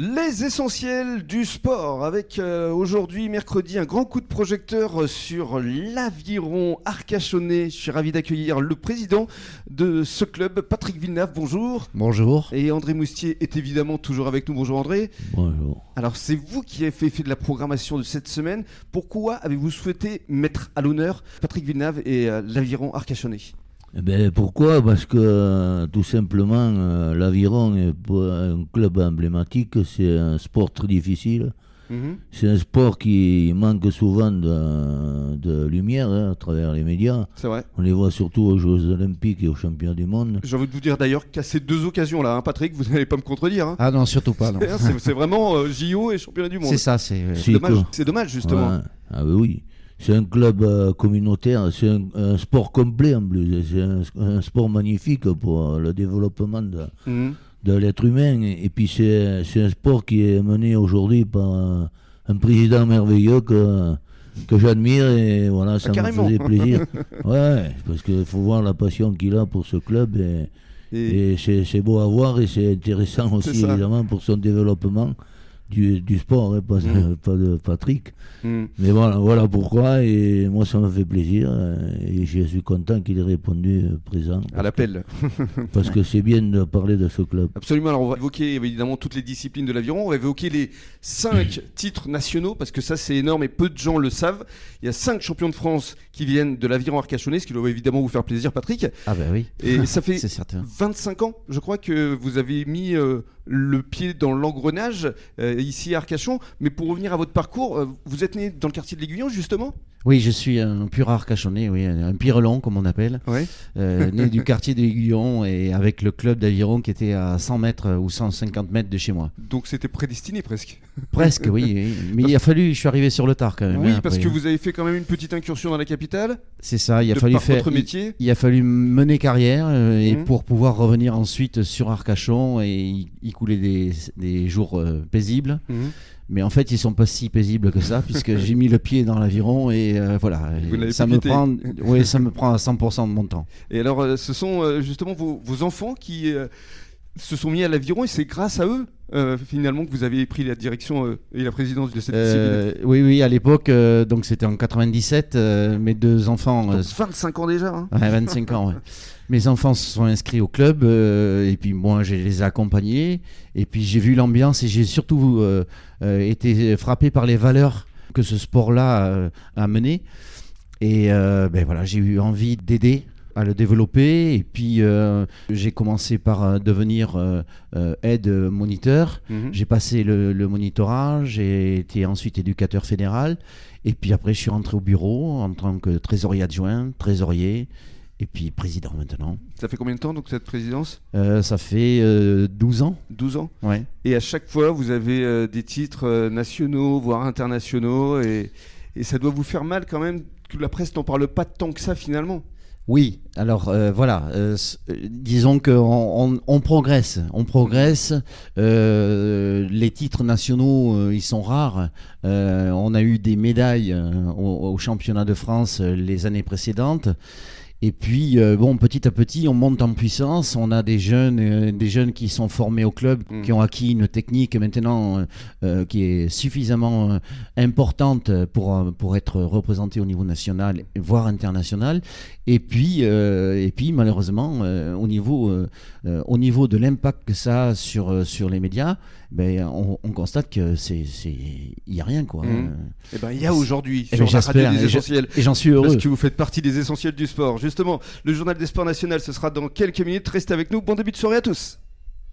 Les essentiels du sport avec euh, aujourd'hui mercredi un grand coup de projecteur sur l'aviron arcachonnais. Je suis ravi d'accueillir le président de ce club, Patrick Villeneuve. Bonjour. Bonjour. Et André Moustier est évidemment toujours avec nous. Bonjour André. Bonjour. Alors c'est vous qui avez fait, fait de la programmation de cette semaine. Pourquoi avez-vous souhaité mettre à l'honneur Patrick Villeneuve et euh, l'aviron arcachonnais? Eh ben, pourquoi? Parce que euh, tout simplement, euh, l'aviron est un club emblématique, c'est un sport très difficile. Mhm. C'est un sport qui manque souvent de, de lumière hein, à travers les médias. C'est vrai. On les voit surtout aux Jeux Olympiques et aux Championnats du Monde. J'ai envie de vous dire d'ailleurs qu'à ces deux occasions-là, hein, Patrick, vous n'allez pas me contredire. hein. Ah non, surtout pas. non. C'est c'est vraiment euh, JO et championnat du monde. C'est ça, c'est. C'est dommage, quoi. c'est dommage justement. Ouais. Ah oui, oui. C'est un club euh, communautaire, c'est un, un sport complet en plus. C'est un, un sport magnifique pour euh, le développement de, Mhm. de l'être humain. Et, puis c'est c'est un sport qui est mené aujourd'hui par un, un président merveilleux que, que j'admire et voilà, ça me Ah, carrément. faisait plaisir. ouais, parce qu'il faut voir la passion qu'il a pour ce club et, Et, et c'est c'est beau à voir et c'est intéressant aussi évidemment pour son développement du, du sport, hein, pas, de, Mm. pas de Patrick. Mhm. Mais voilà, voilà pourquoi et moi ça me fait plaisir euh, et je suis content qu'il ait répondu euh, présent. à l'appel. Parce que c'est bien de parler de ce club. Absolument. Alors on va évoquer évidemment toutes les disciplines de l'aviron. On va évoquer les cinq titres nationaux parce que ça c'est énorme et peu de gens le savent. Il y a cinq champions de France qui viennent de l'aviron arcachonnais, ce qui doit évidemment vous faire plaisir, Patrick. Ah bah oui. Et ça fait C'est certain. 25 ans, je crois que vous avez mis euh, le pied dans l'engrenage euh, ici à Arcachon. Mais pour revenir à votre parcours, euh, vous êtes né dans le quartier de l'Aiguillon justement? Oui, je suis un pur arcachonnais, oui, un pirelon comme on appelle, Oui. euh, né du quartier de l'Aiguillon et avec le club d'aviron qui était à 100 mètres ou 150 mètres de chez moi. Donc c'était prédestiné presque. Presque, oui, oui. Mais il a fallu, je suis arrivé sur le tard quand même. Oui, hein, parce après. que vous avez fait quand même une petite incursion dans la capitale. C'est ça, il a de fallu par faire. votre métier. Il a fallu mener carrière euh, et Mhm. pour pouvoir revenir ensuite sur Arcachon et y, couler des, des jours euh, paisibles. Mhm. Mais en fait, ils sont pas si paisibles que ça, puisque j'ai mis le pied dans l'aviron et euh, voilà, Vous ça me quitté. prend, oui, ça me prend à 100% de mon temps. Et alors, euh, ce sont euh, justement vos, vos enfants qui euh, se sont mis à l'aviron et c'est grâce à eux, euh, finalement, que vous avez pris la direction euh, et la présidence de cette discipline? Euh, oui, oui, à l'époque, euh, donc c'était en 97, euh, mes deux enfants, euh, Donc, 25 ans déjà. hein. ouais, 25 ans, ouais. mes enfants se sont inscrits au club euh, et puis moi, je les ai accompagnés et puis j'ai vu l'ambiance et j'ai surtout euh, euh, été frappé par les valeurs que ce sport-là euh, a mené. Et euh, ben voilà, j'ai eu envie d'aider à le développer. Et puis euh, j'ai commencé par devenir euh, aide moniteur. Mhm. J'ai passé le, le monitorat, j'ai été ensuite éducateur fédéral. Et puis après, je suis rentré au bureau en tant que trésorier adjoint, trésorier. Et puis président maintenant. Ça fait combien de temps donc cette présidence Euh, ça fait euh, 12 ans. 12 ans. Ouais. Et à chaque fois, vous avez euh, des titres euh, nationaux, voire internationaux. Et, et ça doit vous faire mal quand même que la presse n'en parle pas tant que ça finalement. Oui, alors voilà, disons qu'on on, on progresse, on progresse. les titres nationaux, ils sont rares. On a eu des médailles au, au championnat de France les années précédentes. Et puis, euh, bon, petit à petit, on monte en puissance. On a des jeunes, euh, des jeunes qui sont formés au club, Mm. qui ont acquis une technique maintenant euh, qui est suffisamment importante pour, pour être représentée au niveau national, voire international. Et puis, et puis malheureusement, au, niveau, au niveau de l'impact que ça a sur, sur les médias, ben, on, on constate que c'est, il n'y a rien quoi. Eh ben, il y a aujourd'hui Eh sur ben, la radio des essentiels. Et j'en suis heureux. Parce que vous faites partie des essentiels du sport. Justement, le journal des sports national, ce sera dans quelques minutes. Restez avec nous. Bon début de soirée à tous.